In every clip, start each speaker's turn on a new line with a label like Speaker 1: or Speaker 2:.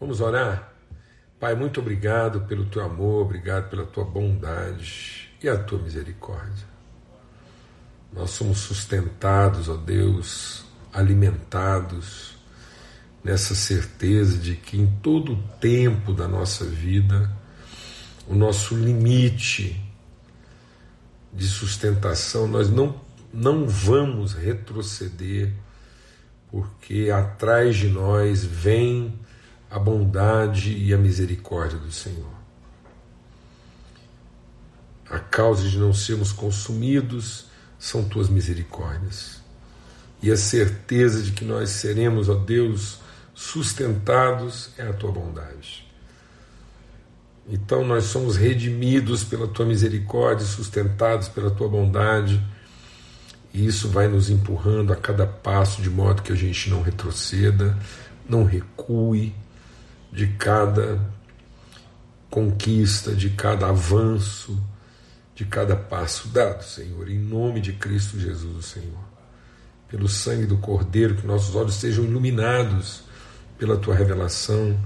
Speaker 1: Vamos orar? Pai, muito obrigado pelo teu amor, obrigado pela tua bondade e a tua misericórdia. Nós somos sustentados, ó Deus, alimentados nessa certeza de que em todo o tempo da nossa vida, o nosso limite de sustentação, nós não, não vamos retroceder, porque atrás de nós vem a bondade e a misericórdia do Senhor. A causa de não sermos consumidos são tuas misericórdias. E a certeza de que nós seremos, ó Deus, sustentados é a tua bondade. Então nós somos redimidos pela tua misericórdia, sustentados pela tua bondade, e isso vai nos empurrando a cada passo de modo que a gente não retroceda, não recue, de cada conquista, de cada avanço, de cada passo dado, Senhor, em nome de Cristo Jesus, Senhor. Pelo sangue do Cordeiro, que nossos olhos sejam iluminados pela tua revelação,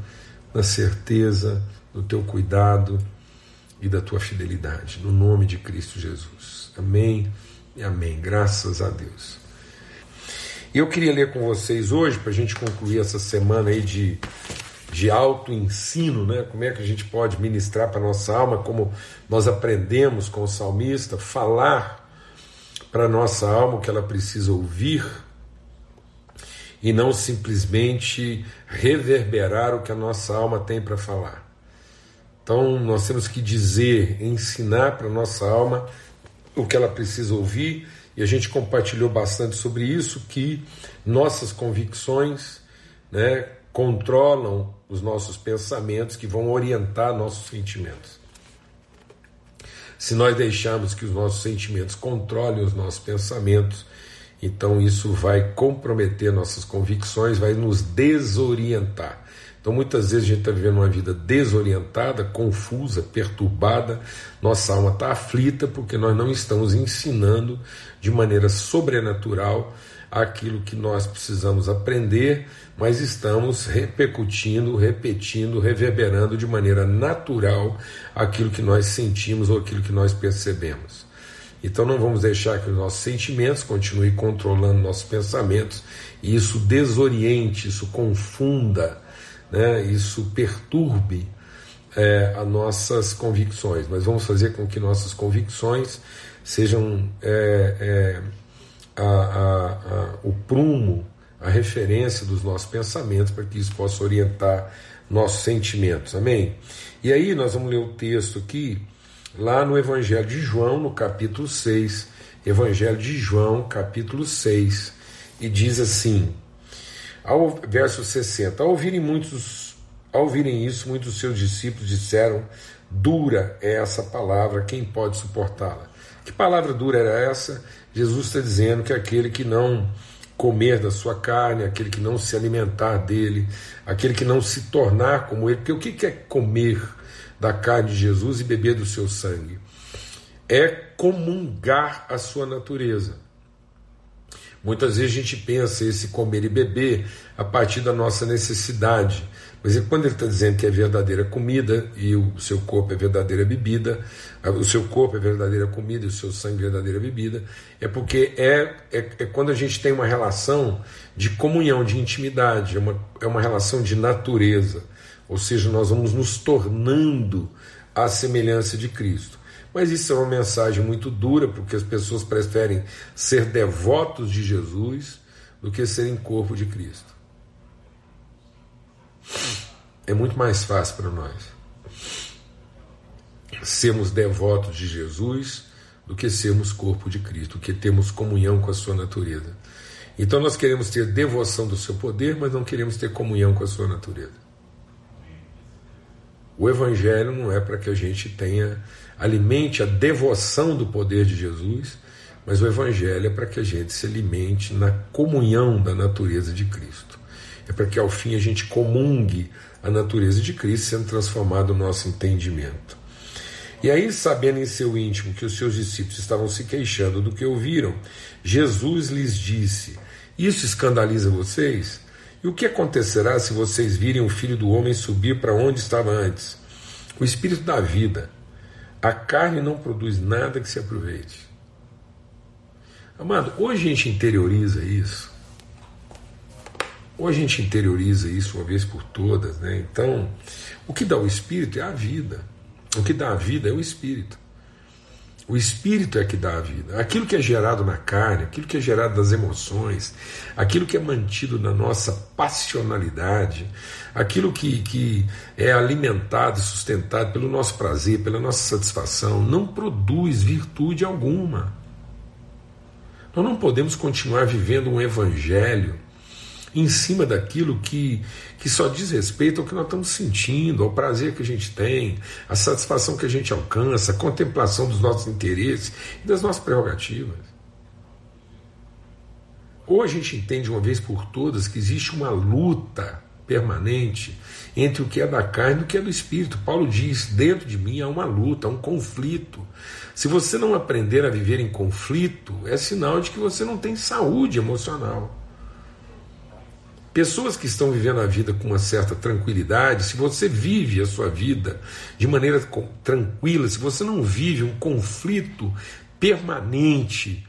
Speaker 1: na certeza do teu cuidado e da tua fidelidade, no nome de Cristo Jesus. Amém e amém. Graças a Deus. Eu queria ler com vocês hoje, para a gente concluir essa semana aí de de auto-ensino, né? como é que a gente pode ministrar para nossa alma, como nós aprendemos com o salmista, falar para nossa alma o que ela precisa ouvir e não simplesmente reverberar o que a nossa alma tem para falar. Então nós temos que dizer, ensinar para nossa alma o que ela precisa ouvir, e a gente compartilhou bastante sobre isso, que nossas convicções, né, controlam os nossos pensamentos, que vão orientar nossos sentimentos. Se nós deixarmos que os nossos sentimentos controlem os nossos pensamentos, então isso vai comprometer nossas convicções, vai nos desorientar. Então muitas vezes a gente está vivendo uma vida desorientada, confusa, perturbada, nossa alma está aflita porque nós não estamos ensinando de maneira sobrenatural aquilo que nós precisamos aprender, mas estamos repercutindo, repetindo, reverberando de maneira natural aquilo que nós sentimos ou aquilo que nós percebemos. Então não vamos deixar que os nossos sentimentos continuem controlando nossos pensamentos e isso desoriente, isso confunda, né, isso perturbe é, as nossas convicções. Mas vamos fazer com que nossas convicções sejam é, é, a, a, a, o prumo, a referência dos nossos pensamentos, para que isso possa orientar nossos sentimentos. Amém? E aí nós vamos ler o texto aqui, lá no Evangelho de João, no capítulo 6. Evangelho de João, capítulo 6, e diz assim, ao verso 60, ao ouvirem muitos, ao ouvirem isso, muitos seus discípulos disseram: Dura é essa palavra, quem pode suportá-la? Que palavra dura era essa? Jesus está dizendo que aquele que não comer da sua carne, aquele que não se alimentar dele, aquele que não se tornar como ele, porque o que é comer da carne de Jesus e beber do seu sangue? É comungar a sua natureza. Muitas vezes a gente pensa esse comer e beber a partir da nossa necessidade, mas quando ele está dizendo que é verdadeira comida e o seu corpo é verdadeira bebida, o seu corpo é verdadeira comida e o seu sangue é verdadeira bebida, é porque é, é, é quando a gente tem uma relação de comunhão, de intimidade, é uma, é uma relação de natureza, ou seja, nós vamos nos tornando à semelhança de Cristo. Mas isso é uma mensagem muito dura, porque as pessoas preferem ser devotos de Jesus do que serem corpo de Cristo. É muito mais fácil para nós sermos devotos de Jesus do que sermos corpo de Cristo, que termos comunhão com a sua natureza. Então nós queremos ter devoção do seu poder, mas não queremos ter comunhão com a sua natureza. O Evangelho não é para que a gente tenha, alimente a devoção do poder de Jesus, mas o Evangelho é para que a gente se alimente na comunhão da natureza de Cristo é para que ao fim a gente comungue a natureza de Cristo, sendo transformado o nosso entendimento. E aí, sabendo em seu íntimo que os seus discípulos estavam se queixando do que ouviram, Jesus lhes disse: Isso escandaliza vocês? E o que acontecerá se vocês virem o filho do homem subir para onde estava antes? O espírito da vida. A carne não produz nada que se aproveite. Amado, hoje a gente interioriza isso. Hoje a gente interioriza isso uma vez por todas, né? Então, o que dá o espírito é a vida. O que dá a vida é o espírito. O espírito é que dá a vida. Aquilo que é gerado na carne, aquilo que é gerado das emoções, aquilo que é mantido na nossa passionalidade, aquilo que, que é alimentado e sustentado pelo nosso prazer, pela nossa satisfação, não produz virtude alguma. Nós não podemos continuar vivendo um evangelho em cima daquilo que, que só diz respeito ao que nós estamos sentindo, ao prazer que a gente tem, à satisfação que a gente alcança, à contemplação dos nossos interesses e das nossas prerrogativas. Ou a gente entende uma vez por todas que existe uma luta permanente entre o que é da carne e o que é do espírito. Paulo diz: dentro de mim há uma luta, há um conflito. Se você não aprender a viver em conflito, é sinal de que você não tem saúde emocional. Pessoas que estão vivendo a vida com uma certa tranquilidade, se você vive a sua vida de maneira tranquila, se você não vive um conflito permanente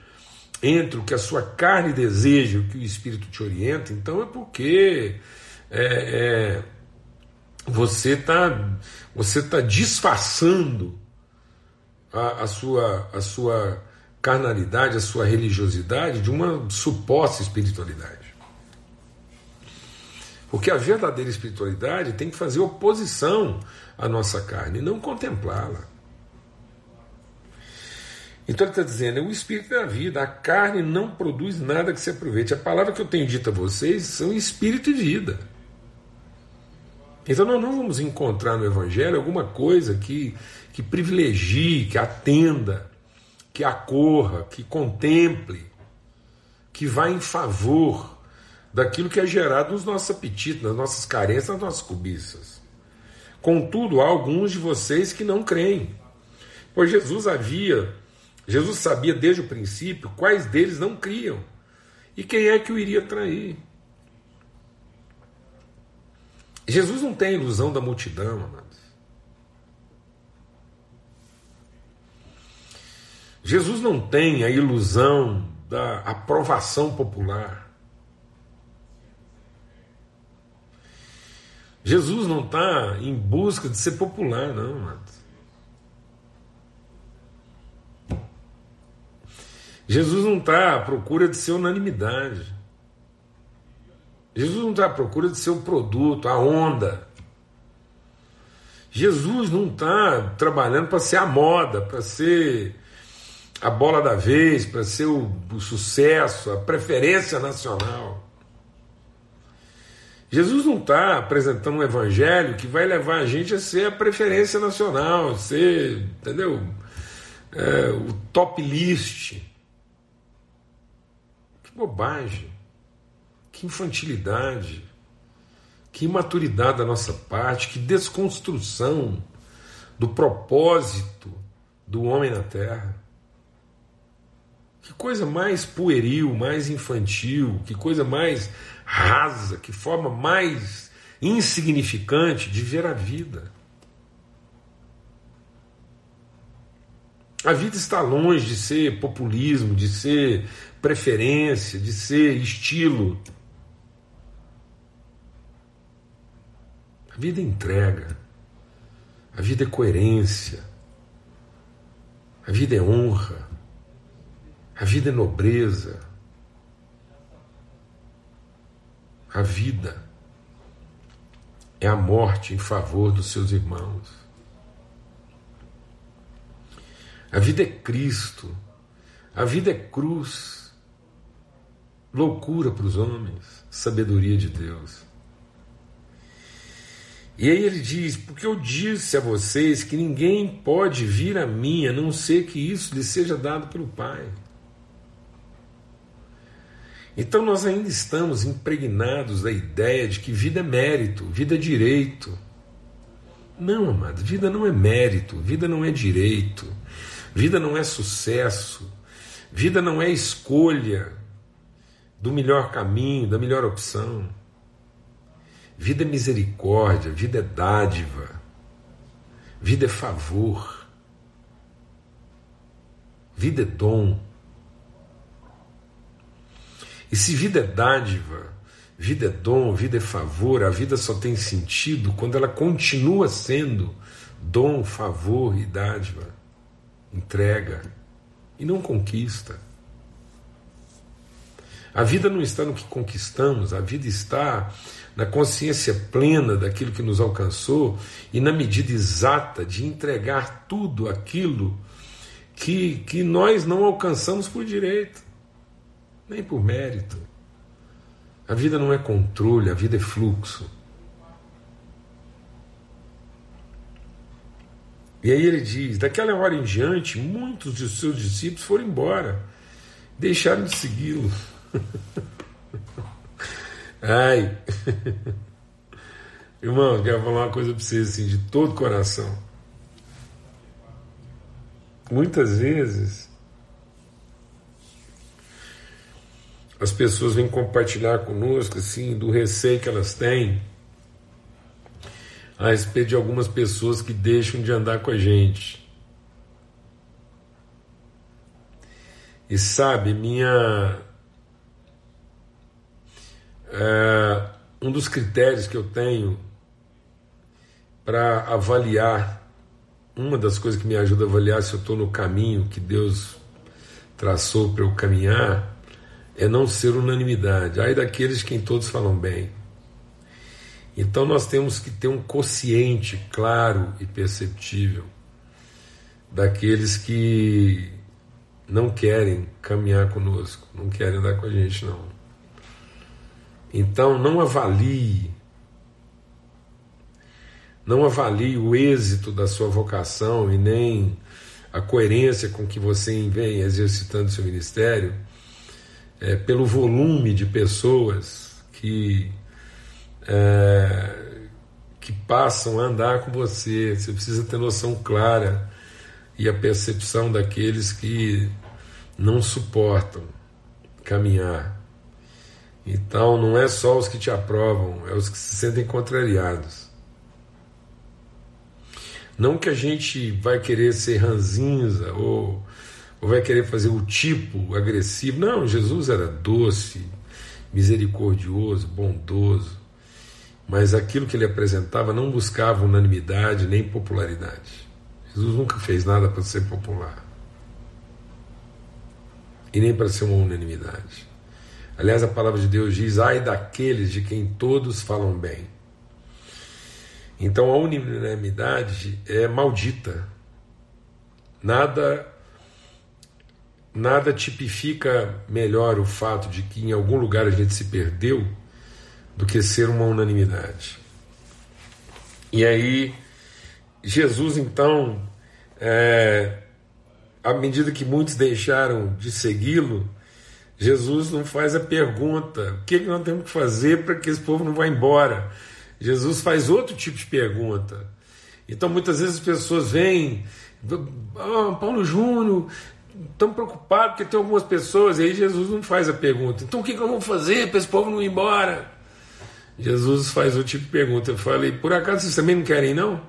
Speaker 1: entre o que a sua carne deseja e o que o espírito te orienta, então é porque é, é, você está você tá disfarçando a, a, sua, a sua carnalidade, a sua religiosidade de uma suposta espiritualidade. Porque a verdadeira espiritualidade tem que fazer oposição à nossa carne, não contemplá-la. Então ele está dizendo, é o espírito da vida, a carne não produz nada que se aproveite. A palavra que eu tenho dito a vocês são espírito e vida. Então nós não vamos encontrar no Evangelho alguma coisa que, que privilegie, que atenda, que acorra, que contemple, que vá em favor daquilo que é gerado nos nossos apetites, nas nossas carências, nas nossas cobiças. Contudo, há alguns de vocês que não creem. Pois Jesus havia, Jesus sabia desde o princípio quais deles não criam e quem é que o iria trair. Jesus não tem a ilusão da multidão, amados. Jesus não tem a ilusão da aprovação popular. Jesus não está em busca de ser popular, não, amados. Jesus não está à procura de ser unanimidade. Jesus não está à procura de ser o produto, a onda. Jesus não está trabalhando para ser a moda, para ser a bola da vez, para ser o, o sucesso, a preferência nacional. Jesus não está apresentando um evangelho que vai levar a gente a ser a preferência nacional, ser, entendeu? É, o top list. Que bobagem, que infantilidade, que imaturidade da nossa parte, que desconstrução do propósito do homem na terra. Que coisa mais pueril, mais infantil, que coisa mais rasa, que forma mais insignificante de ver a vida. A vida está longe de ser populismo, de ser preferência, de ser estilo. A vida é entrega, a vida é coerência, a vida é honra, a vida é nobreza. A vida é a morte em favor dos seus irmãos. A vida é Cristo. A vida é cruz. Loucura para os homens, sabedoria de Deus. E aí ele diz: Porque eu disse a vocês que ninguém pode vir a mim a não ser que isso lhe seja dado pelo Pai. Então nós ainda estamos impregnados da ideia de que vida é mérito, vida é direito. Não, amado, vida não é mérito, vida não é direito, vida não é sucesso, vida não é escolha do melhor caminho, da melhor opção. Vida é misericórdia, vida é dádiva, vida é favor, vida é dom. E se vida é dádiva, vida é dom, vida é favor, a vida só tem sentido quando ela continua sendo dom, favor e dádiva, entrega e não conquista. A vida não está no que conquistamos, a vida está na consciência plena daquilo que nos alcançou e na medida exata de entregar tudo aquilo que, que nós não alcançamos por direito, nem por mérito. A vida não é controle, a vida é fluxo. E aí ele diz: daquela hora em diante, muitos de seus discípulos foram embora, deixaram de segui-lo. Ai. Irmão, quero falar uma coisa para vocês assim, de todo coração. Muitas vezes as pessoas vêm compartilhar conosco assim do receio que elas têm a respeito de algumas pessoas que deixam de andar com a gente. E sabe, minha é, um dos critérios que eu tenho para avaliar, uma das coisas que me ajuda a avaliar se eu estou no caminho que Deus traçou para eu caminhar, é não ser unanimidade. Aí daqueles quem todos falam bem. Então nós temos que ter um consciente claro e perceptível daqueles que não querem caminhar conosco, não querem andar com a gente, não. Então não avalie, não avalie o êxito da sua vocação e nem a coerência com que você vem exercitando seu ministério é, pelo volume de pessoas que é, que passam a andar com você. Você precisa ter noção clara e a percepção daqueles que não suportam caminhar então não é só os que te aprovam, é os que se sentem contrariados. Não que a gente vai querer ser ranzinza ou, ou vai querer fazer o tipo agressivo. Não, Jesus era doce, misericordioso, bondoso. Mas aquilo que ele apresentava não buscava unanimidade nem popularidade. Jesus nunca fez nada para ser popular. E nem para ser uma unanimidade. Aliás, a palavra de Deus diz: ai daqueles de quem todos falam bem. Então a unanimidade é maldita. Nada nada tipifica melhor o fato de que em algum lugar a gente se perdeu do que ser uma unanimidade. E aí Jesus então, é, à medida que muitos deixaram de segui-lo, Jesus não faz a pergunta: o que, que nós temos que fazer para que esse povo não vá embora? Jesus faz outro tipo de pergunta. Então muitas vezes as pessoas vêm, ah, Paulo Júnior, estão preocupados porque tem algumas pessoas, e aí Jesus não faz a pergunta: então o que, que eu vou fazer para esse povo não ir embora? Jesus faz outro tipo de pergunta. Eu falei: por acaso vocês também não querem, não?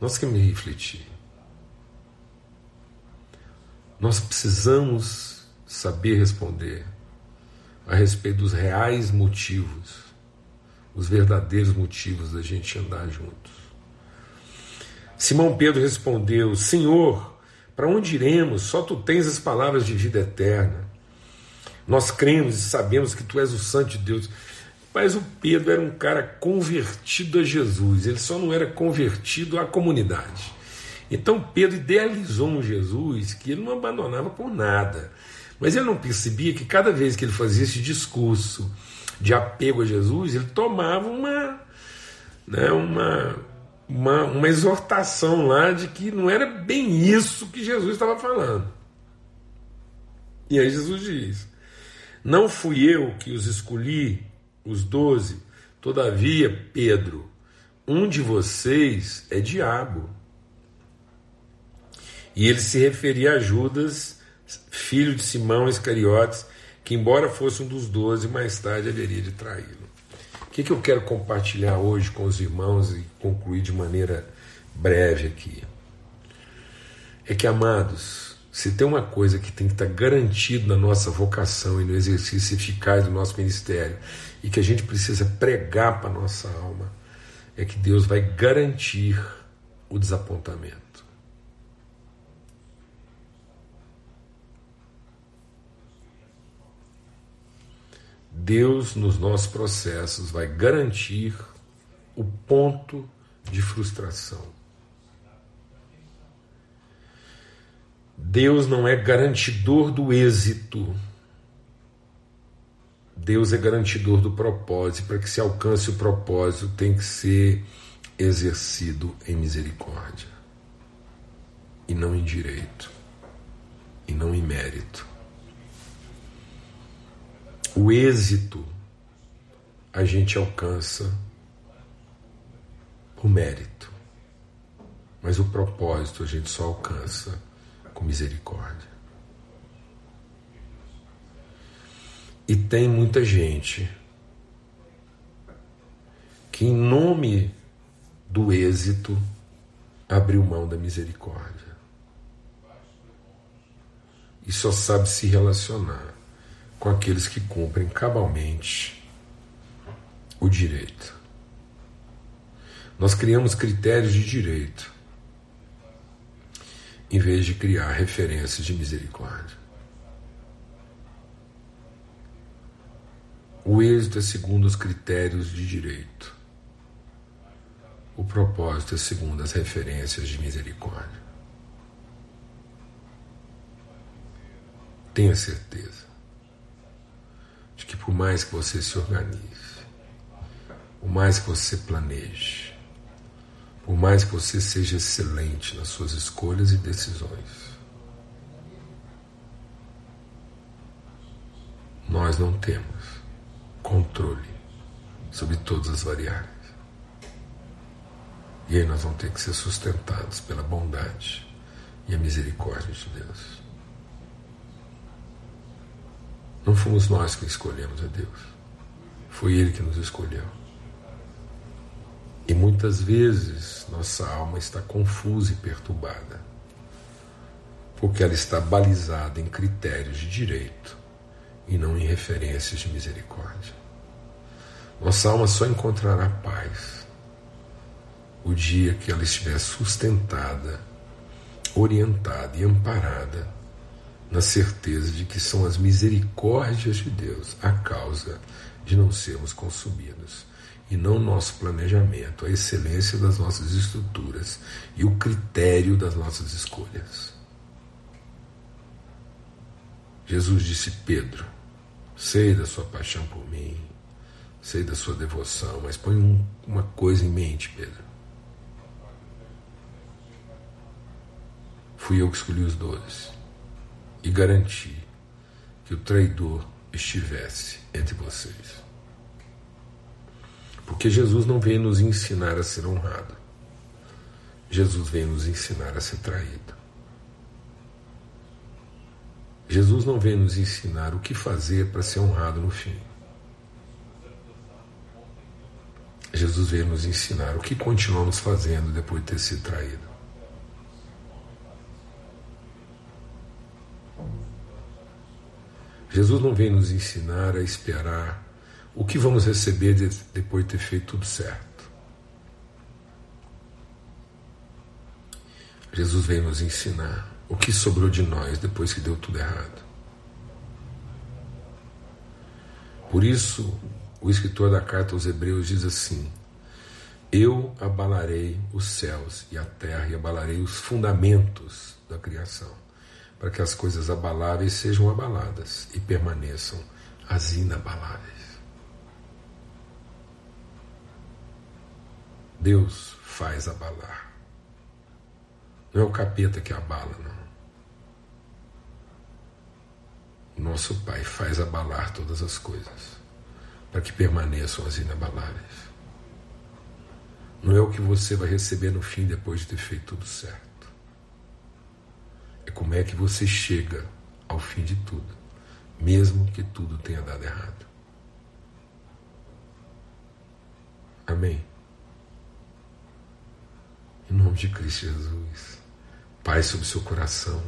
Speaker 1: Nós queremos refletir. Nós precisamos saber responder a respeito dos reais motivos, os verdadeiros motivos da gente andar juntos. Simão Pedro respondeu: Senhor, para onde iremos? Só tu tens as palavras de vida eterna. Nós cremos e sabemos que tu és o Santo de Deus. Mas o Pedro era um cara convertido a Jesus, ele só não era convertido à comunidade. Então Pedro idealizou um Jesus que ele não abandonava por nada. Mas ele não percebia que cada vez que ele fazia esse discurso de apego a Jesus, ele tomava uma, né, uma, uma, uma exortação lá de que não era bem isso que Jesus estava falando. E aí Jesus diz: Não fui eu que os escolhi, os doze, todavia, Pedro, um de vocês é diabo. E ele se referia a Judas, filho de Simão Iscariotes, que, embora fosse um dos doze, mais tarde haveria de traí-lo. Que, que eu quero compartilhar hoje com os irmãos e concluir de maneira breve aqui? É que, amados, se tem uma coisa que tem que estar garantido na nossa vocação e no exercício eficaz do nosso ministério, e que a gente precisa pregar para a nossa alma, é que Deus vai garantir o desapontamento. Deus, nos nossos processos, vai garantir o ponto de frustração. Deus não é garantidor do êxito. Deus é garantidor do propósito. Para que se alcance o propósito, tem que ser exercido em misericórdia, e não em direito, e não em mérito. O êxito a gente alcança por mérito, mas o propósito a gente só alcança com misericórdia. E tem muita gente que, em nome do êxito, abriu mão da misericórdia. E só sabe se relacionar com aqueles que cumprem cabalmente o direito. Nós criamos critérios de direito em vez de criar referências de misericórdia. O êxito é segundo os critérios de direito. O propósito é segundo as referências de misericórdia. Tenha certeza de que por mais que você se organize, por mais que você planeje, por mais que você seja excelente nas suas escolhas e decisões, nós não temos controle sobre todas as variáveis. E aí nós vamos ter que ser sustentados pela bondade e a misericórdia de Deus. Não fomos nós que escolhemos a Deus. Foi Ele que nos escolheu. E muitas vezes nossa alma está confusa e perturbada, porque ela está balizada em critérios de direito e não em referências de misericórdia. Nossa alma só encontrará paz o dia que ela estiver sustentada, orientada e amparada na certeza de que são as misericórdias de Deus a causa de não sermos consumidos, e não nosso planejamento, a excelência das nossas estruturas e o critério das nossas escolhas. Jesus disse: Pedro, sei da sua paixão por mim, sei da sua devoção, mas põe um, uma coisa em mente, Pedro. Fui eu que escolhi os doze e garantir que o traidor estivesse entre vocês. Porque Jesus não veio nos ensinar a ser honrado. Jesus veio nos ensinar a ser traído. Jesus não veio nos ensinar o que fazer para ser honrado no fim. Jesus veio nos ensinar o que continuamos fazendo depois de ter sido traído. Jesus não vem nos ensinar a esperar o que vamos receber de, depois de ter feito tudo certo. Jesus vem nos ensinar o que sobrou de nós depois que deu tudo errado. Por isso, o escritor da carta aos Hebreus diz assim: Eu abalarei os céus e a terra e abalarei os fundamentos da criação para que as coisas abaláveis sejam abaladas e permaneçam as inabaláveis. Deus faz abalar. Não é o capeta que abala, não. Nosso Pai faz abalar todas as coisas para que permaneçam as inabaláveis. Não é o que você vai receber no fim depois de ter feito tudo certo como é que você chega ao fim de tudo, mesmo que tudo tenha dado errado. Amém. Em nome de Cristo Jesus. Pai sobre seu coração.